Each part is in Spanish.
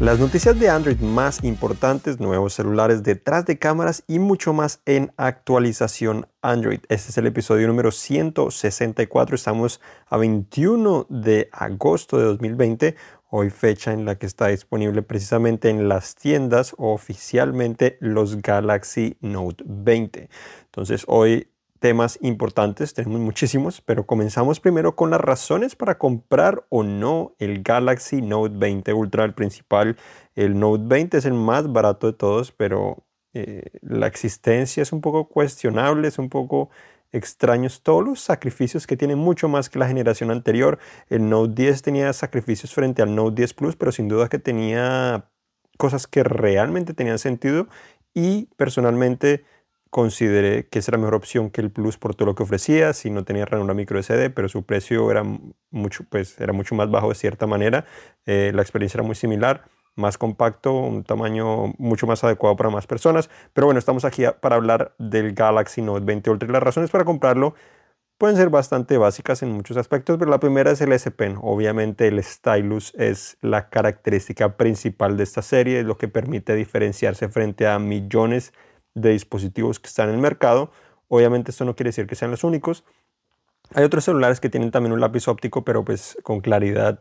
Las noticias de Android más importantes, nuevos celulares detrás de cámaras y mucho más en actualización Android. Este es el episodio número 164. Estamos a 21 de agosto de 2020. Hoy fecha en la que está disponible precisamente en las tiendas oficialmente los Galaxy Note 20. Entonces hoy temas importantes, tenemos muchísimos, pero comenzamos primero con las razones para comprar o no el Galaxy Note 20 Ultra, el principal. El Note 20 es el más barato de todos, pero eh, la existencia es un poco cuestionable, es un poco extraños todos los sacrificios que tiene mucho más que la generación anterior. El Note 10 tenía sacrificios frente al Note 10 Plus, pero sin duda que tenía cosas que realmente tenían sentido y personalmente consideré que esa era mejor opción que el Plus por todo lo que ofrecía, si no tenía ranura micro SD, pero su precio era mucho, pues, era mucho más bajo de cierta manera, eh, la experiencia era muy similar, más compacto, un tamaño mucho más adecuado para más personas, pero bueno, estamos aquí para hablar del Galaxy Note 20 Ultra y las razones para comprarlo pueden ser bastante básicas en muchos aspectos, pero la primera es el S Pen. Obviamente el stylus es la característica principal de esta serie, es lo que permite diferenciarse frente a millones de de dispositivos que están en el mercado. Obviamente esto no quiere decir que sean los únicos. Hay otros celulares que tienen también un lápiz óptico, pero pues con claridad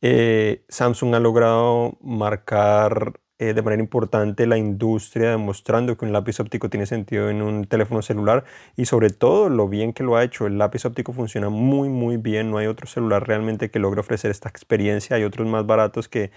eh, Samsung ha logrado marcar eh, de manera importante la industria, demostrando que un lápiz óptico tiene sentido en un teléfono celular y sobre todo lo bien que lo ha hecho. El lápiz óptico funciona muy muy bien, no hay otro celular realmente que logre ofrecer esta experiencia. Hay otros más baratos que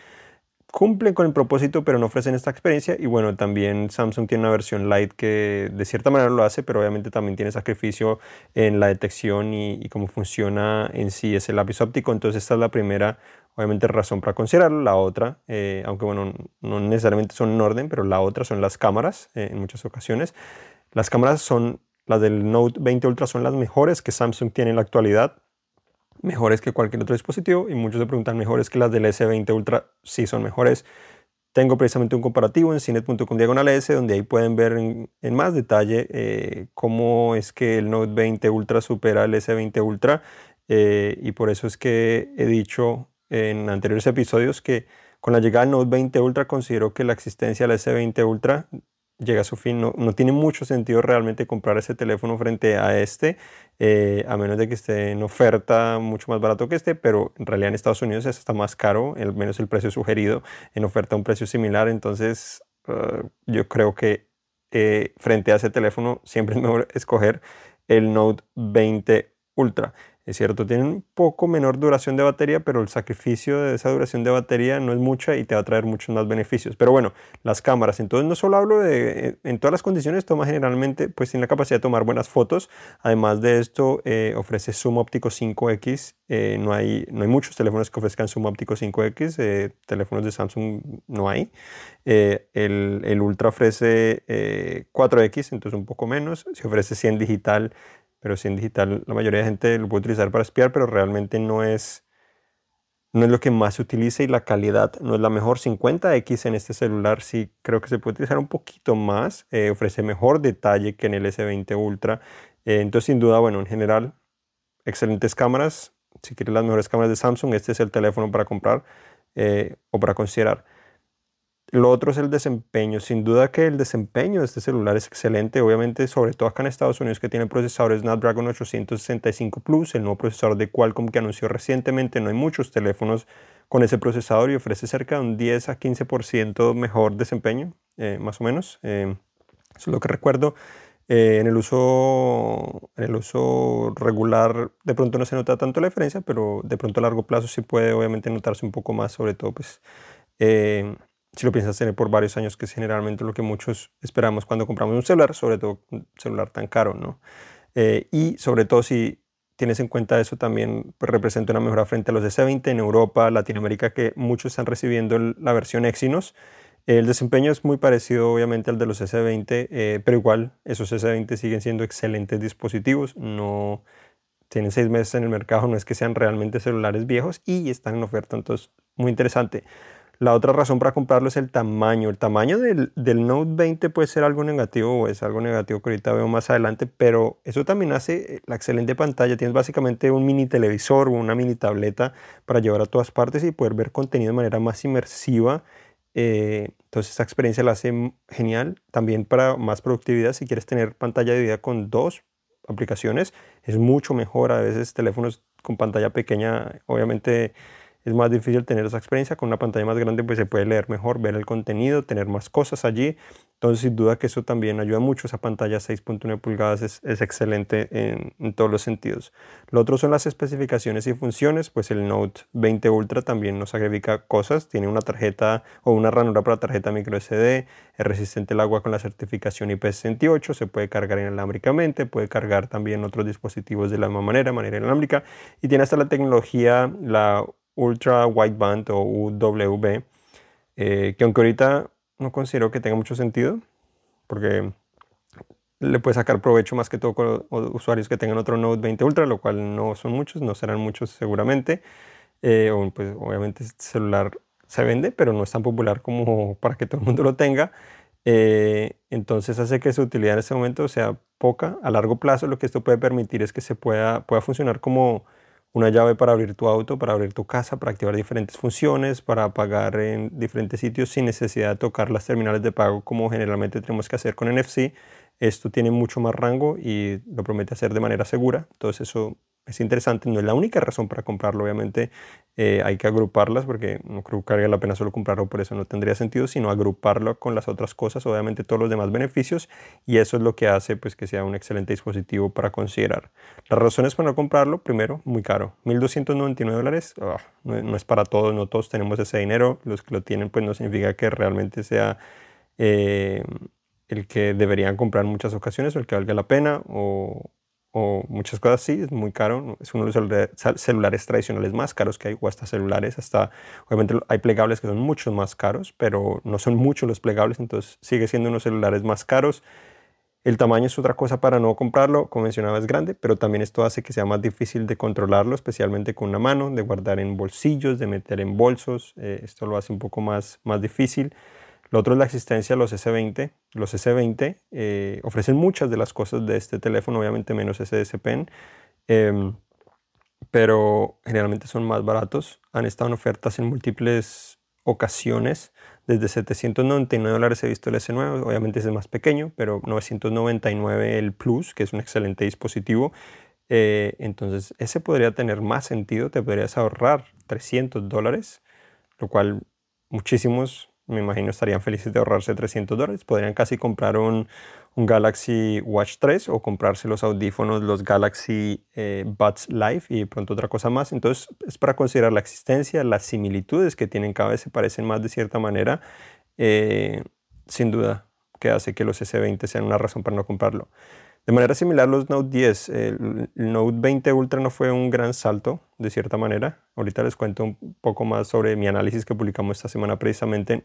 cumplen con el propósito pero no ofrecen esta experiencia. Y bueno también Samsung tiene una versión light que de cierta manera lo hace pero obviamente también tiene sacrificio en la detección y, cómo funciona en sí ese lápiz óptico. Entonces esta es la primera obviamente razón para considerarlo. La otra eh, aunque bueno no necesariamente son en orden pero la otra son las cámaras eh, en muchas ocasiones. Las cámaras son las del Note 20 Ultra son las mejores que Samsung tiene en la actualidad mejores que cualquier otro dispositivo y muchos se preguntan mejores que las del S20 Ultra, sí son mejores. Tengo precisamente un comparativo en cinet.com diagonal S donde ahí pueden ver en, más detalle eh, cómo es que el Note 20 Ultra supera el S20 Ultra eh, y por eso es que he dicho en anteriores episodios que con la llegada del Note 20 Ultra considero que la existencia del S20 Ultra llega a su fin. No, no, tiene mucho sentido realmente comprar ese teléfono frente a este, eh, a menos de que esté en oferta mucho más barato que este, pero en realidad en Estados Unidos está más caro, al menos el precio sugerido, en oferta a un precio similar. Entonces, uh, yo creo que eh, frente a ese teléfono siempre es mejor escoger el Note 20 Ultra. Es cierto, tiene un poco menor duración de batería, pero el sacrificio de esa duración de batería no es mucha y te va a traer muchos más beneficios. Pero bueno, las cámaras, entonces no solo hablo de, en todas las condiciones, toma generalmente, pues tiene la capacidad de tomar buenas fotos. Además de esto, eh, ofrece zoom óptico 5X. Eh, no, hay, no hay muchos teléfonos que ofrezcan zoom óptico 5X, eh, teléfonos de Samsung no hay. el, el Ultra ofrece 4X, entonces un poco menos. Se ofrece 100 digital pero sí en digital la mayoría de gente lo puede utilizar para espiar, pero realmente no es, no es lo que más se utiliza y la calidad no es la mejor. 50X en este celular sí creo que se puede utilizar un poquito más, eh, ofrece mejor detalle que en el S20 Ultra. Eh, entonces sin duda, bueno, en general, excelentes cámaras. Si quieres las mejores cámaras de Samsung, este es el teléfono para comprar eh, o para considerar. Lo otro es el desempeño. Sin duda que el desempeño de este celular es excelente. Obviamente, sobre todo acá en Estados Unidos, que tiene el procesador Snapdragon 865 Plus, el nuevo procesador de Qualcomm que anunció recientemente. No hay muchos teléfonos con ese procesador y ofrece cerca de un 10 a 15% mejor desempeño, eh, más o menos. Eh, eso es lo que recuerdo. Eh, en, el uso, en el uso regular de pronto no se nota tanto la diferencia, pero de pronto a largo plazo sí puede obviamente notarse un poco más, sobre todo pues si lo piensas tener por varios años, que es generalmente lo que muchos esperamos cuando compramos un celular, sobre todo un celular tan caro, ¿no? Eh, y sobre todo si tienes en cuenta eso también pues, representa una mejora frente a los de S20 en Europa, Latinoamérica, que muchos están recibiendo la versión Exynos. El desempeño es muy parecido obviamente al de los S20, eh, pero igual esos S20 siguen siendo excelentes dispositivos, no tienen seis meses en el mercado, no es que sean realmente celulares viejos y están en oferta, entonces muy interesante. La otra razón para comprarlo es el tamaño. El tamaño del, Note 20 puede ser algo negativo o es algo negativo que ahorita veo más adelante, pero eso también hace eh, la excelente pantalla. Tienes básicamente un mini televisor o una mini tableta para llevar a todas partes y poder ver contenido de manera más inmersiva Eh, entonces esa experiencia la hace genial. También para más productividad, si quieres tener pantalla de vida con dos aplicaciones, es mucho mejor. A veces teléfonos con pantalla pequeña, obviamente es más difícil tener esa experiencia. Con una pantalla más grande pues se puede leer mejor, ver el contenido, tener más cosas allí. Entonces sin duda que eso también ayuda mucho. Esa pantalla 6.1 pulgadas es, es excelente en, en, todos los sentidos. Lo otro son las especificaciones y funciones. Pues el Note 20 Ultra también nos agrega cosas. Tiene una tarjeta o una ranura para tarjeta micro SD. Es resistente al agua con la certificación IP68. Se puede cargar inalámbricamente. Puede cargar también otros dispositivos de la misma manera, manera inalámbrica. Y tiene hasta la tecnología, la Ultra Wideband o UWB, eh, que aunque ahorita no considero que tenga mucho sentido, porque le puede sacar provecho más que todo con usuarios que tengan otro Note 20 Ultra, lo cual no son muchos, no serán muchos seguramente. Eh, pues obviamente este celular se vende, pero no es tan popular como para que todo el mundo lo tenga. Eh, entonces hace que su utilidad en este momento sea poca. A largo plazo lo que esto puede permitir es que se pueda, pueda funcionar como una llave para abrir tu auto, para abrir tu casa, para activar diferentes funciones, para pagar en diferentes sitios sin necesidad de tocar las terminales de pago como generalmente tenemos que hacer con NFC. Esto tiene mucho más rango y lo promete hacer de manera segura. Entonces eso es interesante, no es la única razón para comprarlo, obviamente eh, hay que agruparlas porque no creo que valga la pena solo comprarlo, por eso no tendría sentido, sino agruparlo con las otras cosas, obviamente todos los demás beneficios y eso es lo que hace pues que sea un excelente dispositivo para considerar. Las razones para no comprarlo, primero, muy caro, 1.299 dólares, ah, no, es para todos, no todos tenemos ese dinero, los que lo tienen pues no significa que realmente sea... Eh, el que deberían comprar en muchas ocasiones o el que valga la pena o, o muchas cosas sí, es muy caro, es uno de los celulares tradicionales más caros que hay, o hasta celulares, hasta, obviamente hay plegables que son mucho más caros, pero no son muchos los plegables, entonces sigue siendo unos celulares más caros. El tamaño es otra cosa para no comprarlo, como mencionaba es grande, pero también esto hace que sea más difícil de controlarlo, especialmente con una mano, de guardar en bolsillos, de meter en bolsos, eh, esto lo hace un poco más, más difícil. Lo otro es la existencia de los S20. Los S20 eh, ofrecen muchas de las cosas de este teléfono, obviamente menos SDS Pen, em, pero generalmente son más baratos. Han estado en ofertas en múltiples ocasiones. Desde 799 dólares he visto el S9, obviamente es más pequeño, pero 999 el Plus, que es un excelente dispositivo. Eh, entonces, ese podría tener más sentido, te podrías ahorrar 300 dólares, lo cual muchísimos me imagino estarían felices de ahorrarse 300 dólares. Podrían casi comprar un, un, Galaxy Watch 3 o comprarse los audífonos, los Galaxy eh, Buds Live y pronto otra cosa más. Entonces es para considerar la existencia, las similitudes que tienen cada vez se parecen más de cierta manera. Eh, sin duda que hace que los S20 sean una razón para no comprarlo. De manera similar, los Note 10, el, Note 20 Ultra no fue un gran salto, de cierta manera. Ahorita les cuento un poco más sobre mi análisis que publicamos esta semana precisamente.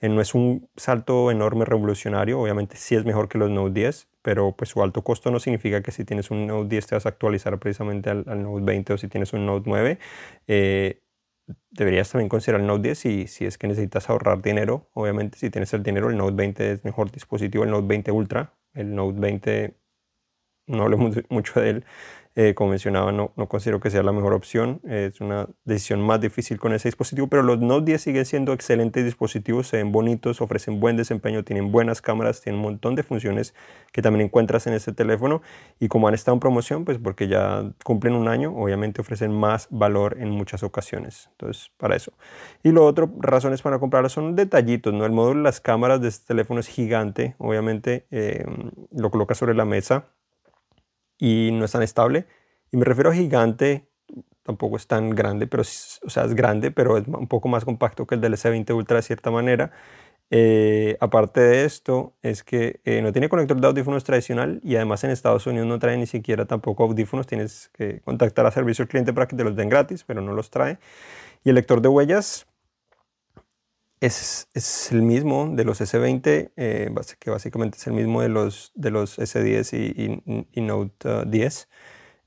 Eh, no es un salto enorme, revolucionario, obviamente sí es mejor que los Note 10, pero pues su alto costo no significa que si tienes un Note 10 te vas a actualizar precisamente al, Note 20 o si tienes un Note 9. Eh, deberías también considerar el Note 10 y si es que necesitas ahorrar dinero, obviamente si tienes el dinero el Note 20 es mejor dispositivo, el Note 20 Ultra, el Note 20 no hablemos mucho de él. Eh, como mencionaba, no, no, considero que sea la mejor opción. es una decisión más difícil con ese dispositivo, pero los Note 10 siguen siendo excelentes dispositivos, se ven bonitos, ofrecen buen desempeño, tienen buenas cámaras, tienen un montón de funciones que también encuentras en este teléfono. Y como han estado en promoción, pues porque ya cumplen un año, obviamente ofrecen más valor en muchas ocasiones. Entonces, para eso. Y lo otro, razones para comprarlo son detallitos, ¿no? El módulo de las cámaras de este teléfono es gigante, obviamente eh, lo coloca sobre la mesa y no es tan estable. Y me refiero a gigante, tampoco es tan grande, pero o sea, es grande, pero es un poco más compacto que el del S20 Ultra de cierta manera. Eh, aparte de esto, es que eh, no tiene conector de audífonos tradicional y además en Estados Unidos no trae ni siquiera tampoco audífonos. Tienes que contactar a servicio al cliente para que te los den gratis, pero no los trae. Y el lector de huellas es, es, el mismo de los S20, eh, que básicamente es el mismo de los, de los S10 y, y, Note 10. Uh,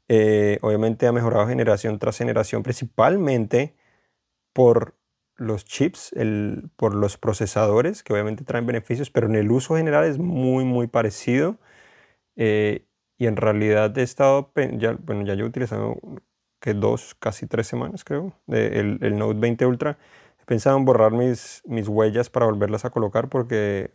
eh, obviamente ha mejorado generación tras generación, principalmente por los chips, el, por los procesadores, que obviamente traen beneficios, pero en el uso general es muy, muy parecido. Eh, y en realidad he estado, ya, bueno, ya yo he utilizado que dos, casi tres semanas creo, el, el Note 20 Ultra pensaba en borrar mis, mis huellas para volverlas a colocar porque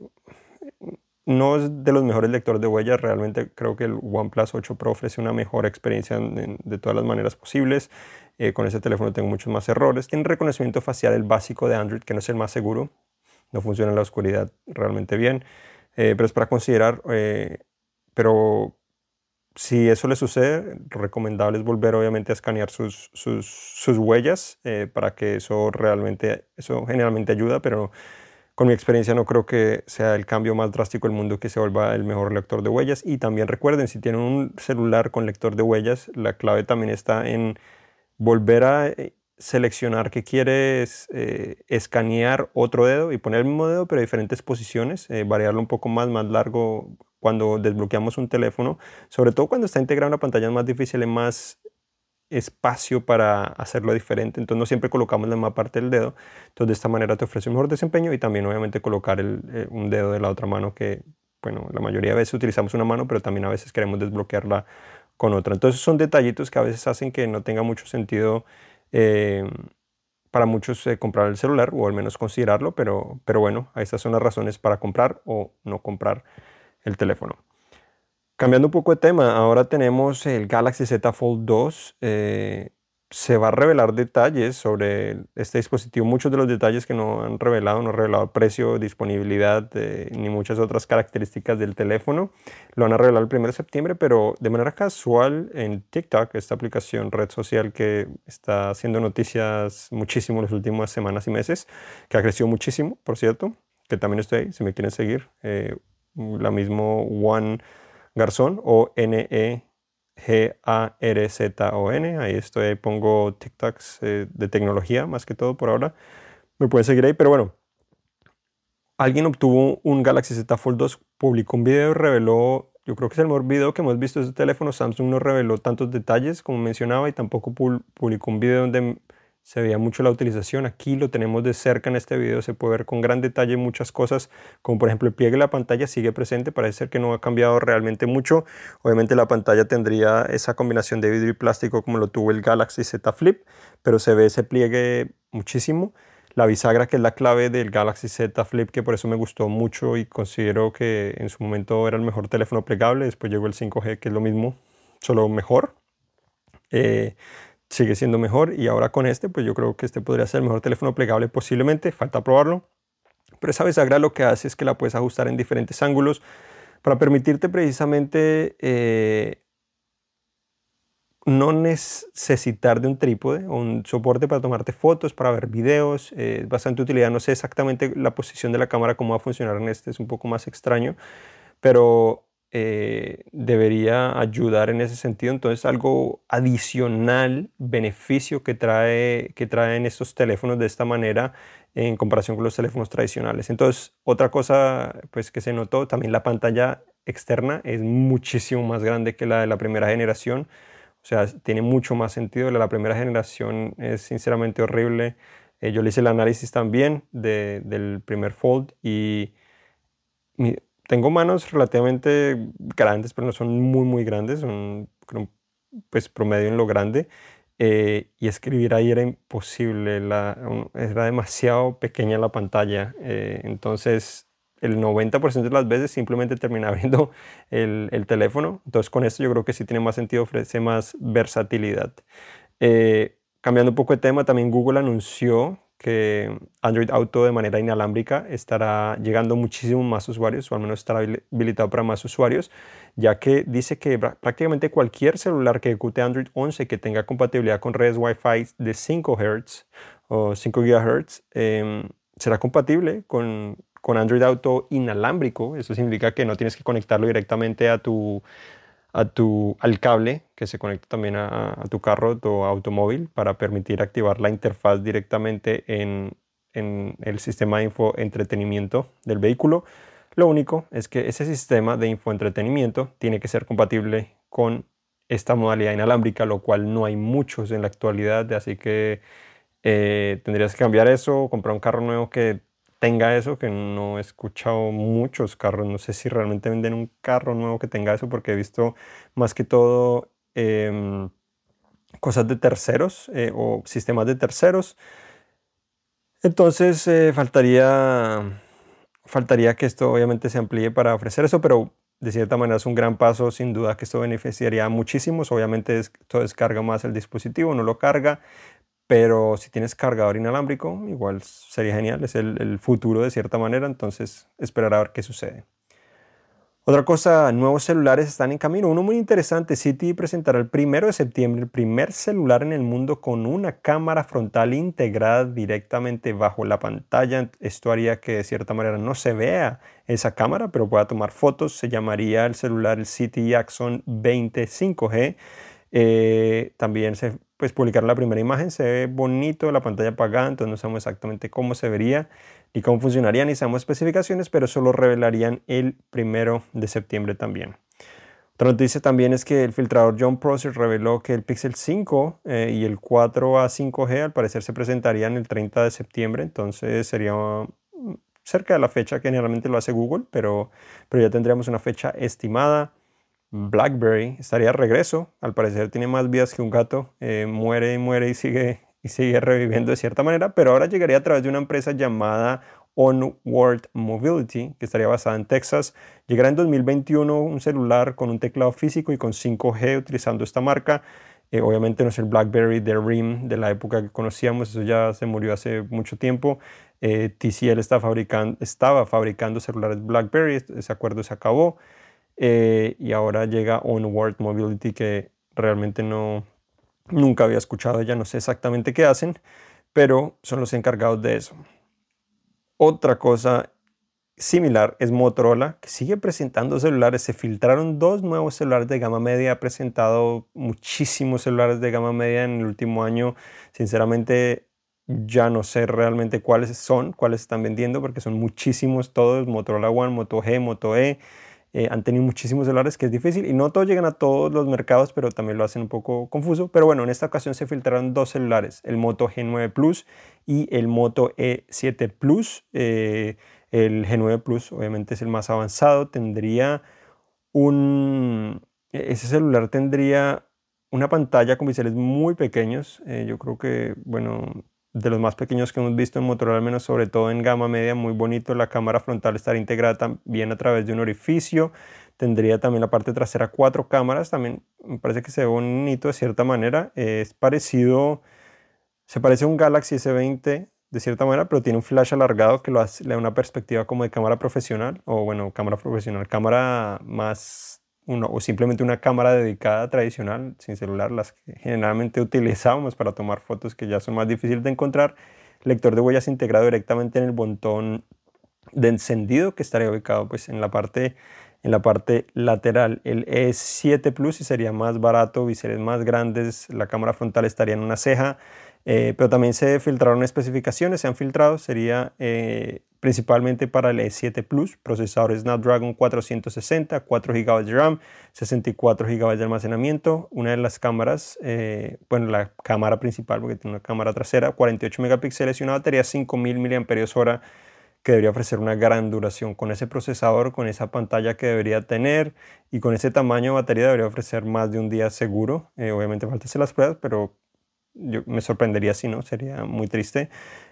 no es de los mejores lectores de huellas. Realmente creo que el OnePlus 8 Pro ofrece una mejor experiencia de todas las maneras posibles. Eh, con ese teléfono tengo muchos más errores. Tiene reconocimiento facial el básico de Android, que no es el más seguro. No funciona en la oscuridad realmente bien. Eh, pero es para considerar. Eh, pero si eso le sucede, recomendable es volver obviamente a escanear sus, sus, sus huellas para que eso realmente, eso generalmente ayuda, pero con mi experiencia no creo que sea el cambio más drástico del mundo que se vuelva el mejor lector de huellas. Y también recuerden, si tienen un celular con lector de huellas, la clave también está en volver a eh, seleccionar que quieres eh, escanear otro dedo y poner el mismo dedo pero diferentes posiciones, eh, variarlo un poco más, más largo cuando desbloqueamos un teléfono, sobre todo cuando está integrado en una pantalla más difícil, y más espacio para hacerlo diferente. Entonces no siempre colocamos la misma parte del dedo. Entonces de esta manera te ofrece un mejor desempeño y también obviamente colocar eh, un dedo de la otra mano que, bueno, la mayoría de veces utilizamos una mano, pero también a veces queremos desbloquearla con otra. Entonces son detallitos que a veces hacen que no tenga mucho sentido eh, para muchos eh, comprar el celular o al menos considerarlo, pero, pero bueno, estas son las razones para comprar o no comprar el teléfono. Cambiando un poco de tema, ahora tenemos el Galaxy Z Fold 2. Eh, se va a revelar detalles sobre este dispositivo, muchos de los detalles que no han revelado, no han revelado precio, disponibilidad eh, ni muchas otras características del teléfono. Lo van a revelar el 1 de septiembre, pero de manera casual en TikTok, esta aplicación, red social que está haciendo noticias muchísimo en las últimas semanas y meses, que ha crecido muchísimo, por cierto, que también estoy ahí, si me quieren seguir. Eh, la mismo One Garzón o N-E-G-A-R-Z-O-N. Ahí estoy, ahí pongo TikToks eh, de tecnología más que todo por ahora. Me pueden seguir ahí, pero bueno. Alguien obtuvo un Galaxy Z Fold 2, publicó un video y reveló, yo creo que es el mejor video que hemos visto de este teléfono. Samsung no reveló tantos detalles como mencionaba y tampoco publicó un video donde se veía mucho la utilización. Aquí lo tenemos de cerca en este video, se puede ver con gran detalle muchas cosas, como por ejemplo el pliegue de la pantalla sigue presente, parece ser que no ha cambiado realmente mucho. Obviamente la pantalla tendría esa combinación de vidrio y plástico como lo tuvo el Galaxy Z Flip, pero se ve ese pliegue muchísimo. La bisagra que es la clave del Galaxy Z Flip, que por eso me gustó mucho y considero que en su momento era el mejor teléfono plegable. Después llegó el 5G, que es lo mismo, solo mejor. Eh, sigue siendo mejor. Y ahora con este, pues yo creo que este podría ser el mejor teléfono plegable posiblemente, falta probarlo. Pero esa bisagra lo que hace es que la puedes ajustar en diferentes ángulos para permitirte precisamente eh, no necesitar de un trípode o un soporte para tomarte fotos, para ver videos, eh, bastante utilidad. No sé exactamente la posición de la cámara, cómo va a funcionar en este, es un poco más extraño, pero eh, debería ayudar en ese sentido. Entonces, algo adicional, beneficio que, trae, que traen estos teléfonos de esta manera en comparación con los teléfonos tradicionales. Entonces, otra cosa pues, que se notó, también la pantalla externa es muchísimo más grande que la de la primera generación. O sea, tiene mucho más sentido. La, primera generación es sinceramente horrible. Eh, yo le hice el análisis también del primer Fold y tengo manos relativamente grandes, pero no son muy, muy grandes, son pues promedio en lo grande. Eh, y escribir ahí era imposible, la, era demasiado pequeña la pantalla. Eh, entonces, el 90% de las veces simplemente termina abriendo el, el, teléfono. Entonces, con esto yo creo que sí tiene más sentido, ofrece más versatilidad. Eh, cambiando un poco de tema, también Google anunció que Android Auto de manera inalámbrica estará llegando muchísimo más usuarios, o al menos estará habilitado para más usuarios, ya que dice que prácticamente cualquier celular que ejecute Android 11 que tenga compatibilidad con redes Wi-Fi de 5 Hz o 5 GHz em, será compatible con, con Android Auto inalámbrico. Eso significa que no tienes que conectarlo directamente a tu a tu, al cable que se conecta también a, tu carro o automóvil para permitir activar la interfaz directamente en, en el sistema de infoentretenimiento del vehículo. Lo único es que ese sistema de infoentretenimiento tiene que ser compatible con esta modalidad inalámbrica, lo cual no hay muchos en la actualidad, así que eh, tendrías que cambiar eso, comprar un carro nuevo que tenga eso, que no he escuchado muchos carros, no sé si realmente venden un carro nuevo que tenga eso, porque he visto más que todo em, cosas de terceros eh, o sistemas de terceros. Entonces eh, faltaría, faltaría que esto obviamente se amplíe para ofrecer eso, pero de cierta manera es un gran paso, sin duda que esto beneficiaría a muchísimos. Obviamente esto descarga más el dispositivo, no lo carga, pero si tienes cargador inalámbrico, igual sería genial, es el, futuro de cierta manera, entonces esperar a ver qué sucede. Otra cosa, nuevos celulares están en camino. Uno muy interesante, Citi presentará el primero de septiembre el primer celular en el mundo con una cámara frontal integrada directamente bajo la pantalla. Esto haría que de cierta manera no se vea esa cámara, pero pueda tomar fotos. Se llamaría el celular el Citi Axon 20 5G. Eh, también se pues publicar la primera imagen, se ve bonito, la pantalla apagada, entonces no sabemos exactamente cómo se vería y cómo funcionaría, ni sabemos especificaciones, pero solo revelarían el primero de septiembre también. Otra noticia también es que el filtrador John Prosser reveló que el Pixel 5 eh, y el 4A 5G al parecer se presentarían el 30 de septiembre, entonces sería mm, cerca de la fecha que generalmente lo hace Google, pero, pero ya tendríamos una fecha estimada. BlackBerry estaría a regreso. Al parecer tiene más vidas que un gato. Eh, muere y muere y sigue, y sigue reviviendo de cierta manera, pero ahora llegaría a través de una empresa llamada Onward Mobility, que estaría basada en Texas. Llegará en 2021 un celular con un teclado físico y con 5G utilizando esta marca. Eh, obviamente no es el BlackBerry de RIM de la época que conocíamos, eso ya se murió hace mucho tiempo. Eh, TCL estaba fabricando celulares BlackBerry, ese acuerdo se acabó. Eh, y ahora llega Onward Mobility que realmente no, nunca había escuchado ya no sé exactamente qué hacen, pero son los encargados de eso. Otra cosa similar es Motorola, que sigue presentando celulares. Se filtraron dos nuevos celulares de gama media. Ha presentado muchísimos celulares de gama media en el último año. Sinceramente, ya no sé realmente cuáles son, cuáles están vendiendo, porque son muchísimos todos. Motorola One, Moto G, Moto E. Eh, han tenido muchísimos celulares que es difícil y no todos llegan a todos los mercados, pero también lo hacen un poco confuso. Pero bueno, en esta ocasión se filtraron dos celulares, el Moto G9 Plus y el Moto E7 Plus. Eh, el G9 Plus obviamente es el más avanzado, tendría un... E-, ese celular tendría una pantalla con biseles muy pequeños. Eh, yo creo que, bueno, de los más pequeños que hemos visto en Motorola, al menos sobre todo en gama media, muy bonito. La cámara frontal estaría integrada también a través de un orificio. Tendría también la parte trasera cuatro cámaras. También me parece que se ve bonito de cierta manera. es parecido, se parece a un Galaxy S20 de cierta manera, pero tiene un flash alargado que lo hace, le da una perspectiva como de cámara profesional, o bueno, cámara profesional, cámara más o simplemente una cámara dedicada tradicional sin celular, las que generalmente utilizábamos para tomar fotos que ya son más difíciles de encontrar, lector de huellas integrado directamente en el botón de encendido que estaría ubicado pues en la parte en la parte lateral. El E7 Plus sería más barato, biseles más grandes, la cámara frontal estaría en una ceja, eh, pero también se filtraron especificaciones, se han filtrado, sería eh, principalmente para el E7 Plus, procesador Snapdragon 460, 4 GB de RAM, 64 GB de almacenamiento, una de las cámaras, eh, bueno, la cámara principal porque tiene una cámara trasera, 48 megapíxeles y una batería 5000 mAh que debería ofrecer una gran duración con ese procesador, con esa pantalla que debería tener y con ese tamaño de batería debería ofrecer más de un día seguro. Eh, obviamente falta hacer las pruebas, pero yo me sorprendería si no, sería muy triste.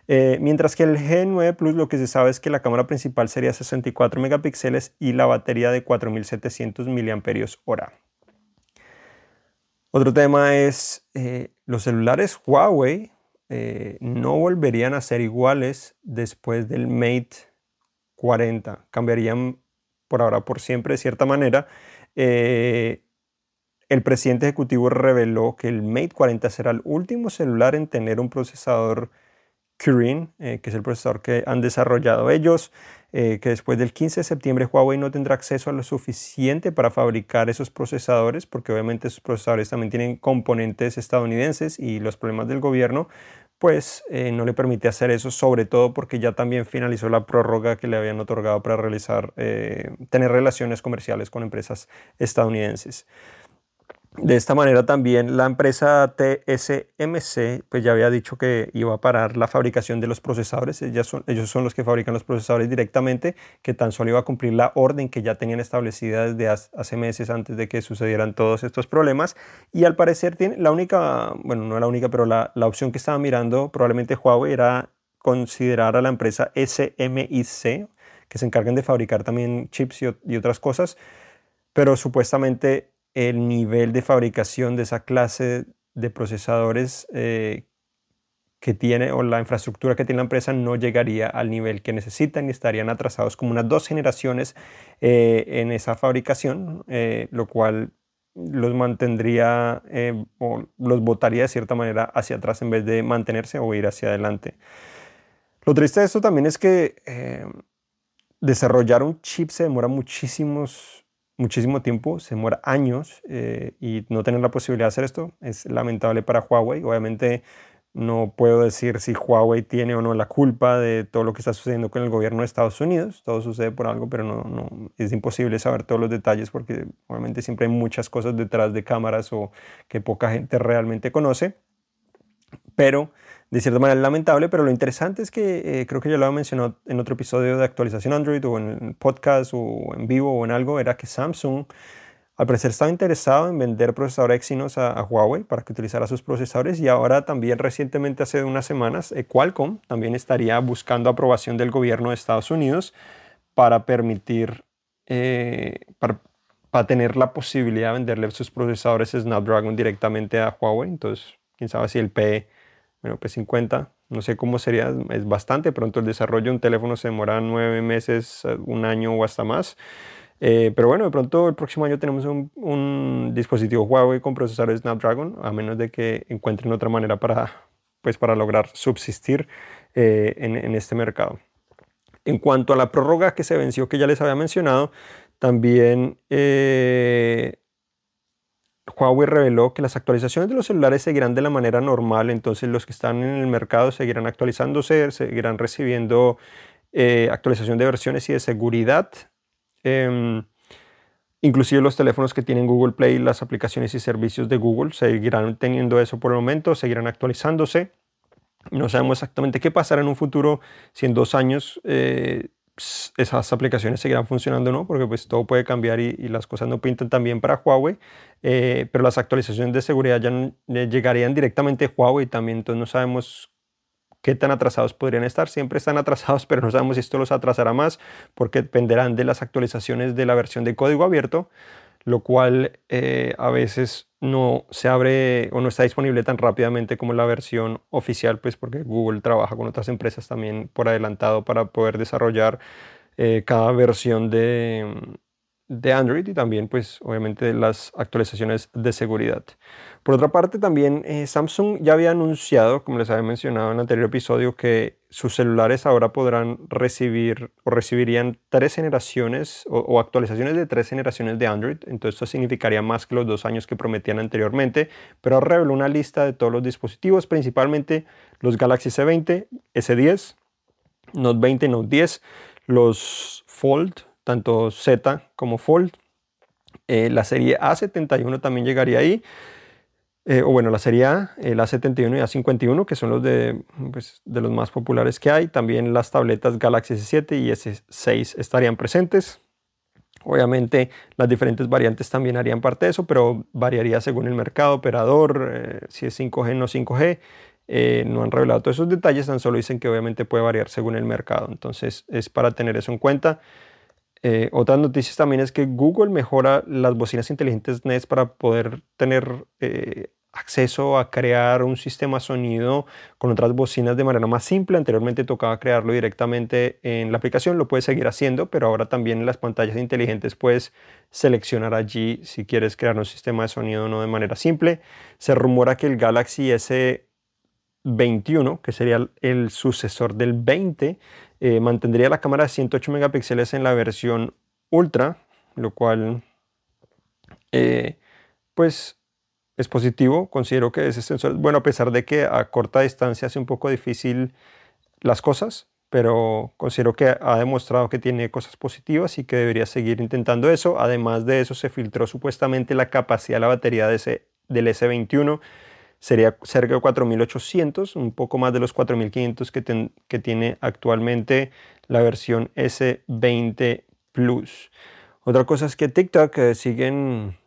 Eh, mientras que el G9 Plus lo que se sabe es que la cámara principal sería 64 megapíxeles y la batería de 4700 mAh. Otro tema es eh, los celulares Huawei eh, no volverían a ser iguales después del Mate 40. Cambiarían por ahora por siempre de cierta manera. El presidente ejecutivo reveló que el Mate 40 será el último celular en tener un procesador Kirin, eh, que es el procesador que han desarrollado ellos, eh, que después del 15 de septiembre Huawei no tendrá acceso a lo suficiente para fabricar esos procesadores, porque obviamente esos procesadores también tienen componentes estadounidenses y los problemas del gobierno, pues eh, no le permite hacer eso, sobre todo porque ya también finalizó la prórroga que le habían otorgado para realizar, tener relaciones comerciales con empresas estadounidenses. De esta manera también la empresa TSMC pues ya había dicho que iba a parar la fabricación de los procesadores, ellos son, ellos son los que fabrican los procesadores directamente, que tan solo iba a cumplir la orden que ya tenían establecida desde hace meses antes de que sucedieran todos estos problemas. Y al parecer tiene la única, bueno no la única, pero la, la opción que estaba mirando probablemente Huawei era considerar a la empresa SMIC, que se encargan de fabricar también chips y, otras cosas, pero supuestamente el nivel de fabricación de esa clase de procesadores eh, que tiene o la infraestructura que tiene la empresa no llegaría al nivel que necesitan y estarían atrasados como unas dos generaciones eh, en esa fabricación, eh, lo cual los mantendría o los botaría de cierta manera hacia atrás en vez de mantenerse o ir hacia adelante. Lo triste de esto también es que desarrollar un chip se demora muchísimos, muchísimo tiempo, se demora años y no tener la posibilidad de hacer esto es lamentable para Huawei. Obviamente no puedo decir si Huawei tiene o no la culpa de todo lo que está sucediendo con el gobierno de Estados Unidos. Todo sucede por algo, pero no, no, es imposible saber todos los detalles porque obviamente siempre hay muchas cosas detrás de cámaras o que poca gente realmente conoce. Pero de cierta manera lamentable, pero lo interesante es que eh, creo que ya lo había mencionado en otro episodio de actualización Android o en podcast o en vivo o en algo, era que Samsung al parecer estaba interesado en vender procesadores Exynos a, Huawei para que utilizara sus procesadores y ahora también recientemente hace unas semanas eh, Qualcomm también estaría buscando aprobación del gobierno de Estados Unidos para permitir, eh, para, tener la posibilidad de venderle sus procesadores Snapdragon directamente a Huawei. Entonces, quién sabe si el P, bueno, P50, no sé cómo sería, es bastante pronto el desarrollo de un teléfono se demora nueve meses, un año o hasta más. Eh, pero bueno, de pronto el próximo año tenemos un, dispositivo Huawei con procesador Snapdragon, a menos de que encuentren otra manera para, pues, para lograr subsistir eh, en, este mercado. En cuanto a la prórroga que se venció, que ya les había mencionado, también eh, Huawei reveló que las actualizaciones de los celulares seguirán de la manera normal, entonces los que están en el mercado seguirán actualizándose, seguirán recibiendo actualización de versiones y de seguridad Em, inclusive los teléfonos que tienen Google Play, las aplicaciones y servicios de Google seguirán teniendo eso por el momento, seguirán actualizándose. No sabemos exactamente qué pasará en un futuro si en dos años eh, esas aplicaciones seguirán funcionando o no, porque pues todo puede cambiar y, las cosas no pintan tan bien para Huawei, eh, pero las actualizaciones de seguridad ya llegarían directamente a Huawei también, no sabemos qué tan atrasados podrían estar. Siempre están atrasados, pero no sabemos si esto los atrasará más porque dependerán de las actualizaciones de la versión de código abierto, lo cual eh, a veces no se abre o no está disponible tan rápidamente como la versión oficial, pues porque Google trabaja con otras empresas también por adelantado para poder desarrollar eh, cada versión de, de Android y también pues obviamente las actualizaciones de seguridad. Por otra parte también eh, Samsung ya había anunciado, como les había mencionado en el anterior episodio, que sus celulares ahora podrán recibir o recibirían tres generaciones o, actualizaciones de tres generaciones de Android. Entonces esto significaría más que los dos años que prometían anteriormente, pero reveló una lista de todos los dispositivos, principalmente los Galaxy S20, S10, Note 20 Note 10, los Fold tanto Z como Fold. Eh, la serie A71 también llegaría ahí. Eh, o bueno, la serie A, el A71 y A51, que son los de, pues, de los más populares que hay. También las tabletas Galaxy S7 y S6 estarían presentes. Obviamente las diferentes variantes también harían parte de eso, pero variaría según el mercado, operador, eh, si es 5G, no 5G. no han revelado todos esos detalles, tan solo dicen que obviamente puede variar según el mercado. Entonces es para tener eso en cuenta. Eh, otras noticias también es que Google mejora las bocinas inteligentes Nest para poder tener eh, acceso a crear un sistema sonido con otras bocinas de manera más simple. Anteriormente tocaba crearlo directamente en la aplicación, lo puedes seguir haciendo, pero ahora también en las pantallas inteligentes puedes seleccionar allí si quieres crear un sistema de sonido no de manera simple. Se rumora que el Galaxy S21, que sería el sucesor del 20, eh, mantendría la cámara de 108 megapíxeles en la versión Ultra, lo cual eh, pues es positivo. Considero que ese sensor, bueno, a pesar de que a corta distancia hace un poco difícil las cosas, pero considero que ha demostrado que tiene cosas positivas y que debería seguir intentando eso. Además de eso, se filtró supuestamente la capacidad de la batería del S21 sería cerca de 4.800, un poco más de los 4.500 que, que tiene actualmente la versión S20 Plus. Otra cosa es que TikTok eh, siguen,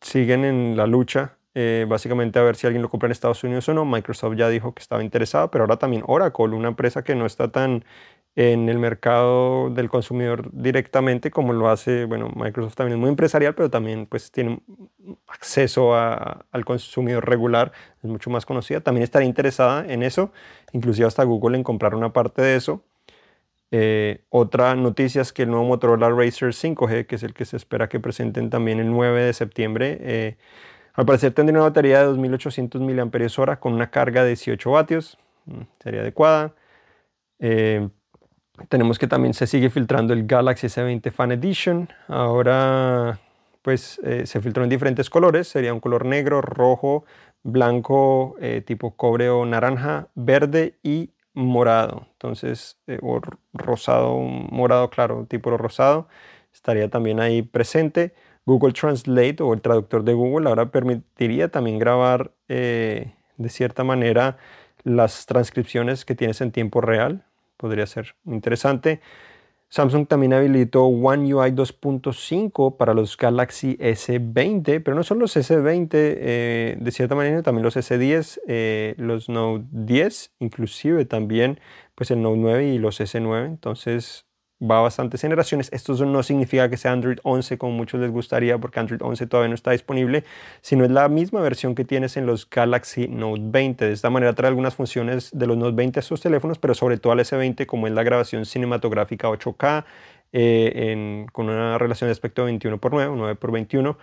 siguen en la lucha eh, básicamente a ver si alguien lo compra en Estados Unidos o no. Microsoft ya dijo que estaba interesado, pero ahora también Oracle, una empresa que no está tan en el mercado del consumidor directamente como lo hace, bueno, Microsoft también es muy empresarial, pero también pues tiene acceso al consumidor regular, es mucho más conocida, también estaría interesada en eso, inclusive hasta Google en comprar una parte de eso. Eh, otra noticia es que el nuevo Motorola Racer 5G, que es el que se espera que presenten también el 9 de septiembre, eh, al parecer tendría una batería de 2800 mAh con una carga de 18 vatios, mm, sería adecuada. Eh, tenemos que también se sigue filtrando el Galaxy S20 Fan Edition. Ahora pues se filtró en diferentes colores, sería un color negro, rojo, blanco, tipo cobre o naranja, verde y morado, entonces, eh, o rosado, morado claro, tipo rosado, estaría también ahí presente. Google Translate o el traductor de Google ahora permitiría también grabar eh, de cierta manera las transcripciones que tienes en tiempo real, podría ser interesante. Samsung también habilitó One UI 2.5 para los Galaxy S20, pero no son los S20 eh, de cierta manera, también los S10, eh, los Note 10, inclusive también pues el Note 9 y los S9. Entonces va a bastantes generaciones. Esto no significa que sea Android 11 como muchos les gustaría, porque Android 11 todavía no está disponible, sino es la misma versión que tienes en los Galaxy Note 20. De esta manera trae algunas funciones de los Note 20 a estos teléfonos, pero sobre todo al S20, como es la grabación cinematográfica 8K, eh, con una relación de aspecto 21 x 9, 9 x 21.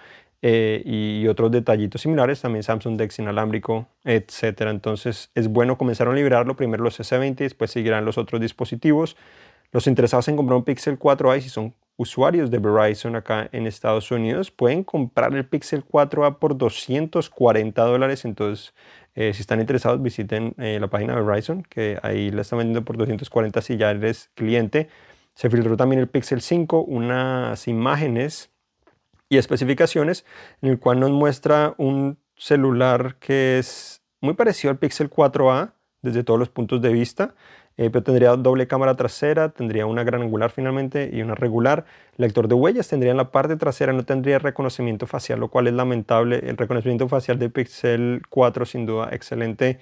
y otros detallitos similares, también Samsung Dex inalámbrico, etcétera. Entonces es bueno comenzar a liberarlo, primero los S20, después seguirán los otros dispositivos. Los interesados en comprar un Pixel 4a, si son usuarios de Verizon acá en Estados Unidos, pueden comprar el Pixel 4a por 240 dólares. Entonces, eh, si están interesados, visiten eh, la página de Verizon, que ahí la están vendiendo por 240 si ya eres cliente. Se filtró también el Pixel 5, unas imágenes y especificaciones en el cual nos muestra un celular que es muy parecido al Pixel 4a desde todos los puntos de vista. Eh, pero tendría doble cámara trasera, tendría una gran angular finalmente y una regular. Lector de huellas tendría en la parte trasera, no tendría reconocimiento facial, lo cual es lamentable. El reconocimiento facial de Pixel 4 sin duda excelente.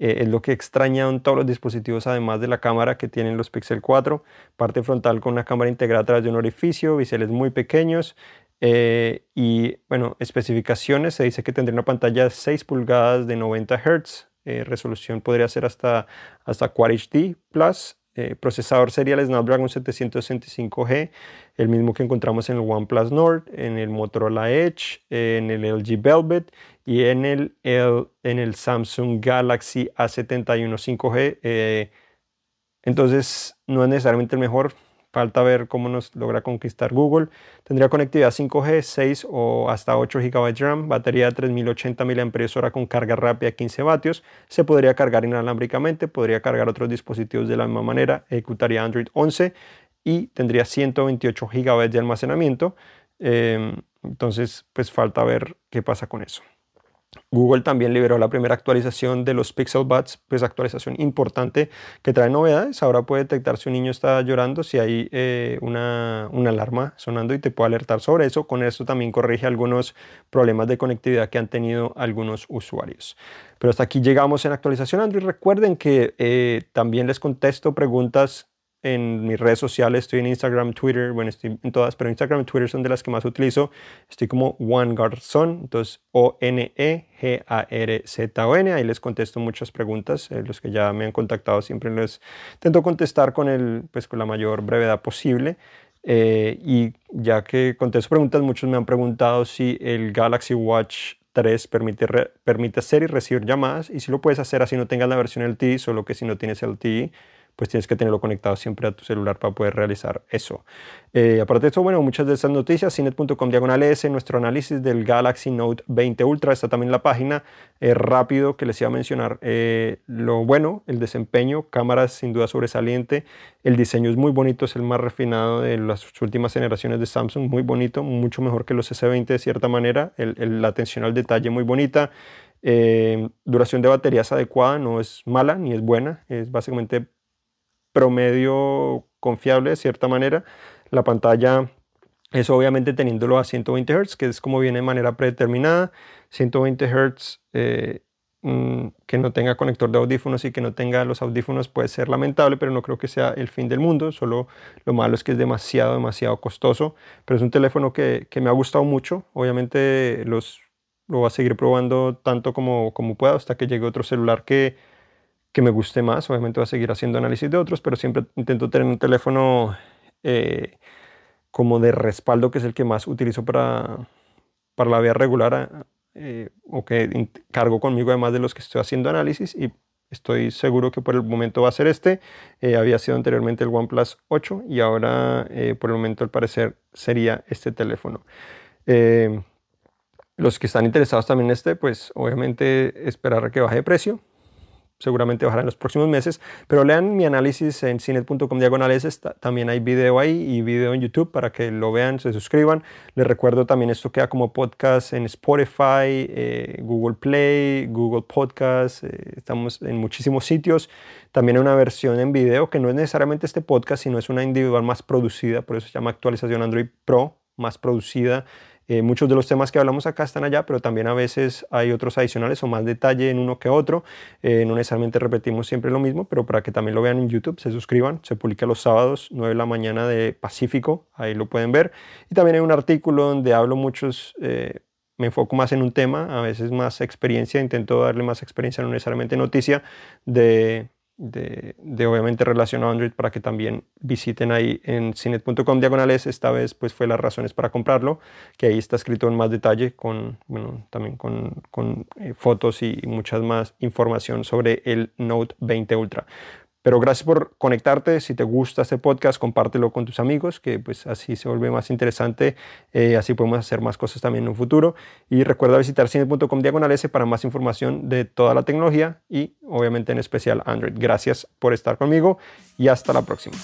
Eh, es lo que extraña en todos los dispositivos, además de la cámara que tienen los Pixel 4. Parte frontal con una cámara integrada a través de un orificio, biseles muy pequeños. Eh, y bueno, especificaciones, se dice que tendría una pantalla de 6 pulgadas de 90 Hz, eh, resolución podría ser hasta, hasta Quad HD Plus. Eh, procesador sería el Snapdragon 765G, el mismo que encontramos en el OnePlus Nord, en el Motorola Edge, en el LG Velvet y en el, en el Samsung Galaxy A71 5G. Eh, entonces no es necesariamente el mejor, Falta ver cómo nos logra conquistar Google. Tendría conectividad 5G, 6 o hasta 8 GB RAM, batería de 3080 mAh con carga rápida 15 vatios. Se podría cargar inalámbricamente, podría cargar otros dispositivos de la misma manera, ejecutaría Android 11 y tendría 128 GB de almacenamiento. Em, entonces, pues falta ver qué pasa con eso. Google también liberó la primera actualización de los Pixel Buds, pues actualización importante que trae novedades. Ahora puede detectar si un niño está llorando, si hay eh, una, una, alarma sonando y te puede alertar sobre eso. Con eso también corrige algunos problemas de conectividad que han tenido algunos usuarios. Pero hasta aquí llegamos en actualización Android. Recuerden que eh, también les contesto preguntas en mis redes sociales, estoy en Instagram, Twitter, bueno, estoy en todas, pero Instagram y Twitter son de las que más utilizo. Estoy como Juan Garzón, entonces O-N-E-G-A-R-Z-O-N. Ahí les contesto muchas preguntas. Eh, los que ya me han contactado siempre les intento contestar con, el, pues, con la mayor brevedad posible. Eh, y ya que contesto preguntas, muchos me han preguntado si el Galaxy Watch 3 permite, permite hacer y recibir llamadas y si lo puedes hacer así no tengas la versión LTE, solo que si no tienes LTE pues tienes que tenerlo conectado siempre a tu celular para poder realizar eso. Eh, aparte de eso, bueno, muchas de estas noticias, cinet.com diagonal S, nuestro análisis del Galaxy Note 20 Ultra, está también en la página, eh, rápido que les iba a mencionar eh, lo bueno, el desempeño, cámaras sin duda sobresaliente, el diseño es muy bonito, es el más refinado de las últimas generaciones de Samsung, muy bonito, mucho mejor que los S20 de cierta manera, la atención al detalle muy bonita, duración de baterías adecuada, no es mala ni es buena, es básicamente promedio confiable de cierta manera. La pantalla Eso obviamente teniéndolo a 120 Hz, que es como viene de manera predeterminada. 120 Hz eh, mm, que no tenga conector de audífonos y que no tenga los audífonos puede ser lamentable, pero no creo que sea el fin del mundo. Solo lo malo es que es demasiado, demasiado costoso. Pero es un teléfono que, que me ha gustado mucho. Obviamente los, lo voy a seguir probando tanto como, como pueda hasta que llegue otro celular que, que me guste más. Obviamente voy a seguir haciendo análisis de otros, pero siempre intento tener un teléfono... Eh, como de respaldo, que es el que más utilizo para, para la vía regular eh, o que cargo conmigo además de los que estoy haciendo análisis y estoy seguro que por el momento va a ser este. Eh, había sido anteriormente el OnePlus 8 y ahora eh, por el momento al parecer sería este teléfono. los que están interesados también en este, pues obviamente esperar a que baje de precio seguramente bajará en los próximos meses, pero lean mi análisis en cinet.com diagonales, también hay video ahí y video en YouTube para que lo vean, se suscriban. Les recuerdo también esto queda como podcast en Spotify, eh, Google Play, Google Podcast, eh, estamos en muchísimos sitios. También hay una versión en video que no es necesariamente este podcast, sino es una individual más producida, por eso se llama actualización Android Pro, más producida eh, muchos de los temas que hablamos acá están allá, pero también a veces hay otros adicionales o más detalle en uno que otro. Eh, no necesariamente repetimos siempre lo mismo, pero para que también lo vean en YouTube, se suscriban. Se publica los sábados, 9 de la mañana de Pacífico, ahí lo pueden ver. Y también hay un artículo donde hablo muchos... Eh, me enfoco más en un tema, a veces más experiencia, intento darle más experiencia, no necesariamente noticia, de, obviamente relacionado a Android para que también visiten ahí en cinet.com diagonales. Esta vez pues fue las razones para comprarlo, que ahí está escrito en más detalle con, bueno, también con, con eh, fotos y muchas más información sobre el Note 20 Ultra. Pero gracias por conectarte. Si te gusta este podcast, compártelo con tus amigos, que pues así se vuelve más interesante. Eh, así podemos hacer más cosas también en un futuro. Y recuerda visitar cine.com diagonal S para más información de toda la tecnología y obviamente en especial Android. Gracias por estar conmigo y hasta la próxima.